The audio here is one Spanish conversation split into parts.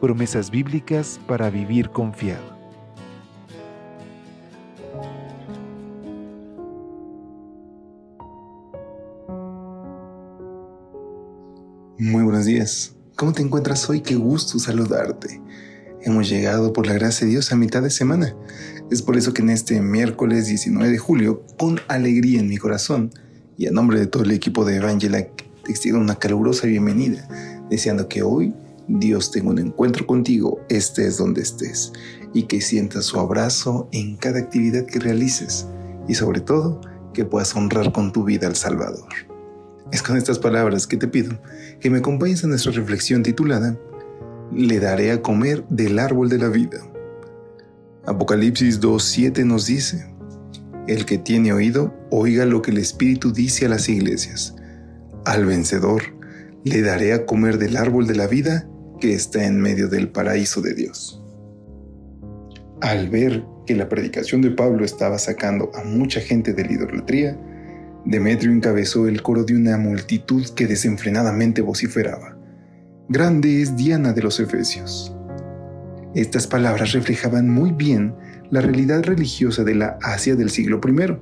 promesas bíblicas para vivir confiado. Muy buenos días. ¿Cómo te encuentras hoy? Qué gusto saludarte. Hemos llegado por la gracia de Dios a mitad de semana. Es por eso que en este miércoles 19 de julio, con alegría en mi corazón y a nombre de todo el equipo de Evangela, te extiendo una calurosa bienvenida, deseando que hoy Dios tenga un encuentro contigo, estés donde estés, y que sientas su abrazo en cada actividad que realices, y sobre todo, que puedas honrar con tu vida al Salvador. Es con estas palabras que te pido que me acompañes a nuestra reflexión titulada Le daré a comer del árbol de la vida. Apocalipsis 2.7 nos dice, El que tiene oído, oiga lo que el Espíritu dice a las iglesias. Al vencedor, le daré a comer del árbol de la vida que está en medio del paraíso de Dios. Al ver que la predicación de Pablo estaba sacando a mucha gente de la idolatría, Demetrio encabezó el coro de una multitud que desenfrenadamente vociferaba. Grande es Diana de los Efesios. Estas palabras reflejaban muy bien la realidad religiosa de la Asia del siglo I.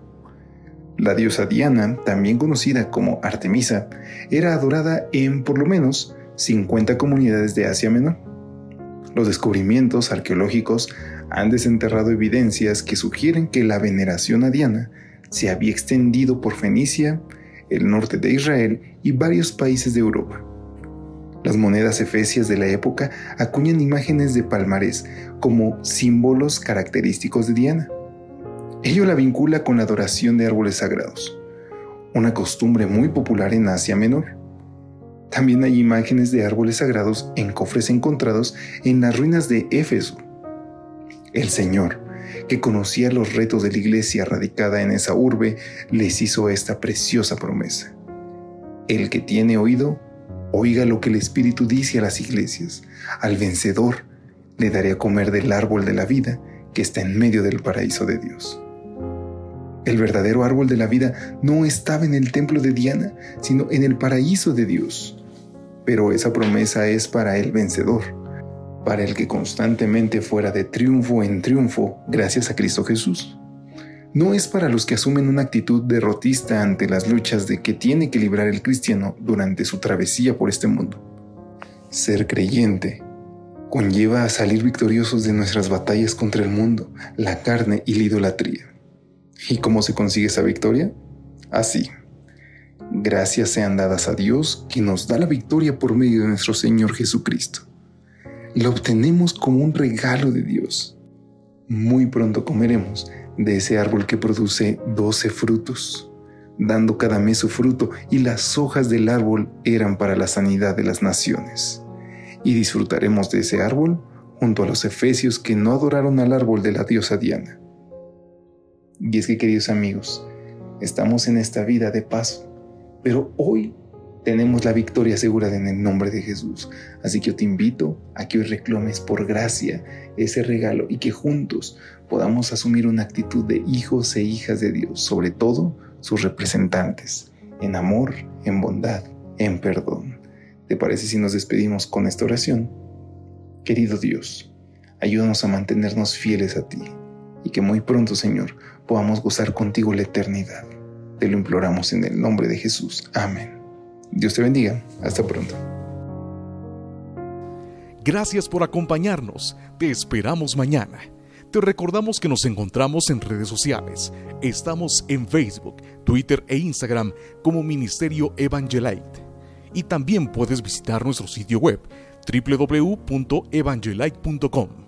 La diosa Diana, también conocida como Artemisa, era adorada en por lo menos 50 comunidades de Asia Menor. Los descubrimientos arqueológicos han desenterrado evidencias que sugieren que la veneración a Diana se había extendido por Fenicia, el norte de Israel y varios países de Europa. Las monedas efesias de la época acuñan imágenes de palmarés como símbolos característicos de Diana. Ello la vincula con la adoración de árboles sagrados, una costumbre muy popular en Asia Menor. También hay imágenes de árboles sagrados en cofres encontrados en las ruinas de Éfeso. El Señor, que conocía los retos de la iglesia radicada en esa urbe, les hizo esta preciosa promesa. El que tiene oído, oiga lo que el Espíritu dice a las iglesias. Al vencedor le daré a comer del árbol de la vida que está en medio del paraíso de Dios. El verdadero árbol de la vida no estaba en el templo de Diana, sino en el paraíso de Dios. Pero esa promesa es para el vencedor, para el que constantemente fuera de triunfo en triunfo gracias a Cristo Jesús. No es para los que asumen una actitud derrotista ante las luchas de que tiene que librar el cristiano durante su travesía por este mundo. Ser creyente conlleva a salir victoriosos de nuestras batallas contra el mundo, la carne y la idolatría. ¿Y cómo se consigue esa victoria? Así. Gracias sean dadas a Dios que nos da la victoria por medio de nuestro Señor Jesucristo. Lo obtenemos como un regalo de Dios. Muy pronto comeremos de ese árbol que produce doce frutos, dando cada mes su fruto, y las hojas del árbol eran para la sanidad de las naciones. Y disfrutaremos de ese árbol junto a los efesios que no adoraron al árbol de la diosa Diana y es que, queridos amigos, estamos en esta vida de paso, pero hoy tenemos la victoria segura en el nombre de Jesús. Así que yo te invito a que hoy reclames por gracia ese regalo y que juntos podamos asumir una actitud de hijos e hijas de Dios, sobre todo sus representantes, en amor, en bondad, en perdón. ¿Te parece si nos despedimos con esta oración? Querido Dios, ayúdanos a mantenernos fieles a ti y que muy pronto, Señor, podamos gozar contigo la eternidad. Te lo imploramos en el nombre de Jesús. Amén. Dios te bendiga. Hasta pronto. Gracias por acompañarnos. Te esperamos mañana. Te recordamos que nos encontramos en redes sociales. Estamos en Facebook, Twitter e Instagram como Ministerio Evangelite. Y también puedes visitar nuestro sitio web www.evangelite.com